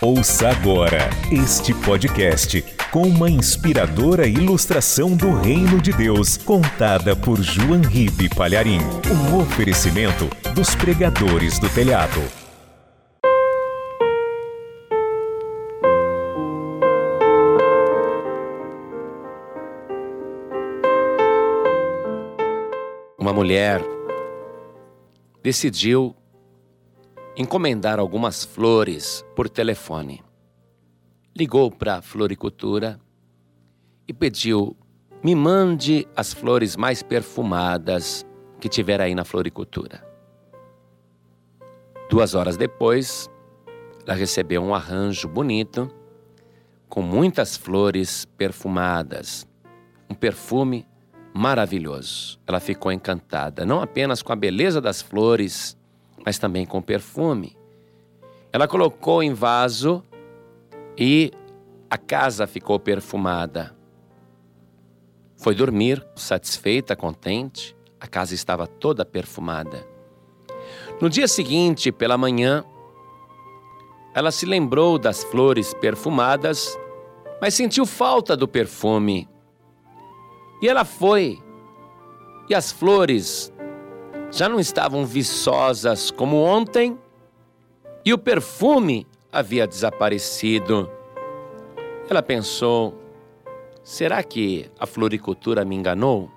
Ouça agora este podcast com uma inspiradora ilustração do Reino de Deus, contada por João Ribe Palharim. Um oferecimento dos pregadores do telhado. Uma mulher decidiu encomendar algumas flores por telefone. Ligou para a floricultura e pediu: me mande as flores mais perfumadas que tiver aí na floricultura. Duas horas depois, ela recebeu um arranjo bonito, com muitas flores perfumadas, um perfume maravilhoso. Ela ficou encantada, não apenas com a beleza das flores, mas também com perfume. Ela colocou em vaso e a casa ficou perfumada. Foi dormir, satisfeita, contente. A casa estava toda perfumada. No dia seguinte, pela manhã, ela se lembrou das flores perfumadas, mas sentiu falta do perfume. E ela foi. E as flores já não estavam viçosas como ontem e o perfume havia desaparecido. Ela pensou: será que a floricultura me enganou?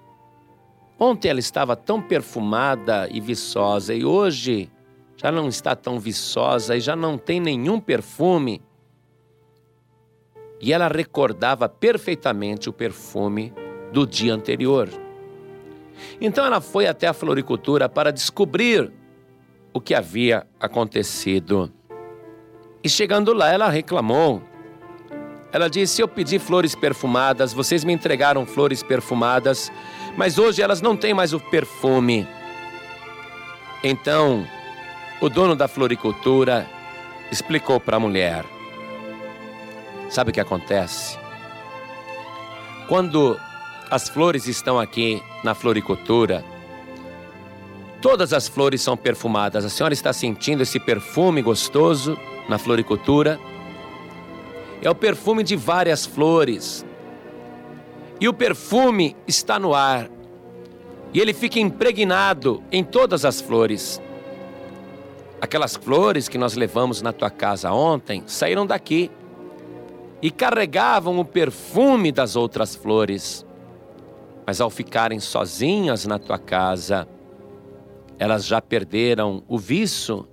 Ontem ela estava tão perfumada e viçosa e hoje já não está tão viçosa e já não tem nenhum perfume. E ela recordava perfeitamente o perfume do dia anterior. Então ela foi até a floricultura para descobrir o que havia acontecido. E chegando lá, ela reclamou. Ela disse: Eu pedi flores perfumadas, vocês me entregaram flores perfumadas, mas hoje elas não têm mais o perfume. Então, o dono da floricultura explicou para a mulher: Sabe o que acontece? Quando as flores estão aqui na floricultura. Todas as flores são perfumadas. A senhora está sentindo esse perfume gostoso na floricultura? É o perfume de várias flores. E o perfume está no ar. E ele fica impregnado em todas as flores. Aquelas flores que nós levamos na tua casa ontem saíram daqui e carregavam o perfume das outras flores. Mas ao ficarem sozinhas na tua casa, elas já perderam o vício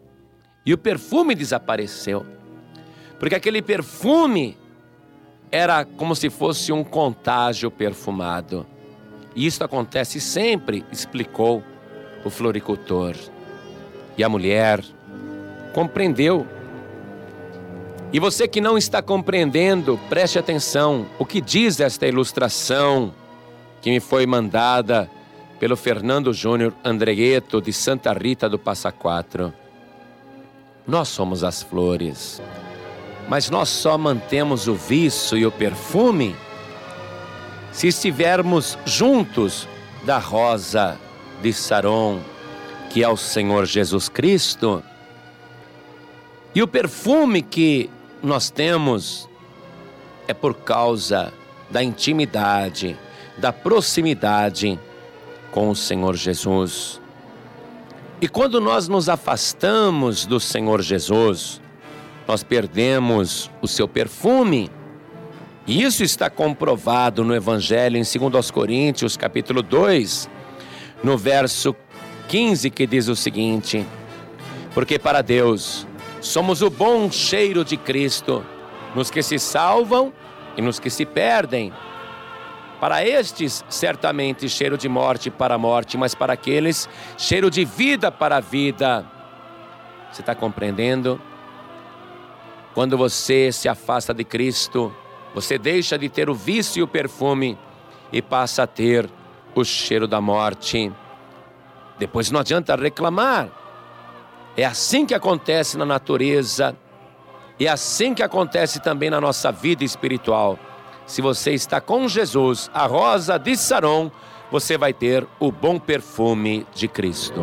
e o perfume desapareceu. Porque aquele perfume era como se fosse um contágio perfumado. E isso acontece sempre, explicou o floricultor. E a mulher compreendeu. E você que não está compreendendo, preste atenção. O que diz esta ilustração? Que me foi mandada pelo Fernando Júnior Andregueto de Santa Rita do Passa Quatro. Nós somos as flores, mas nós só mantemos o viço e o perfume se estivermos juntos da rosa de Saron, que é o Senhor Jesus Cristo. E o perfume que nós temos é por causa da intimidade, da proximidade com o Senhor Jesus. E quando nós nos afastamos do Senhor Jesus, nós perdemos o seu perfume. E isso está comprovado no Evangelho em 2 Coríntios, capítulo 2, no verso 15, que diz o seguinte: Porque para Deus somos o bom cheiro de Cristo, nos que se salvam e nos que se perdem. Para estes, certamente, cheiro de morte para a morte, mas para aqueles, cheiro de vida para a vida. Você está compreendendo? Quando você se afasta de Cristo, você deixa de ter o vício e o perfume e passa a ter o cheiro da morte. Depois não adianta reclamar. É assim que acontece na natureza, é assim que acontece também na nossa vida espiritual. Se você está com Jesus, a rosa de Saron, você vai ter o bom perfume de Cristo.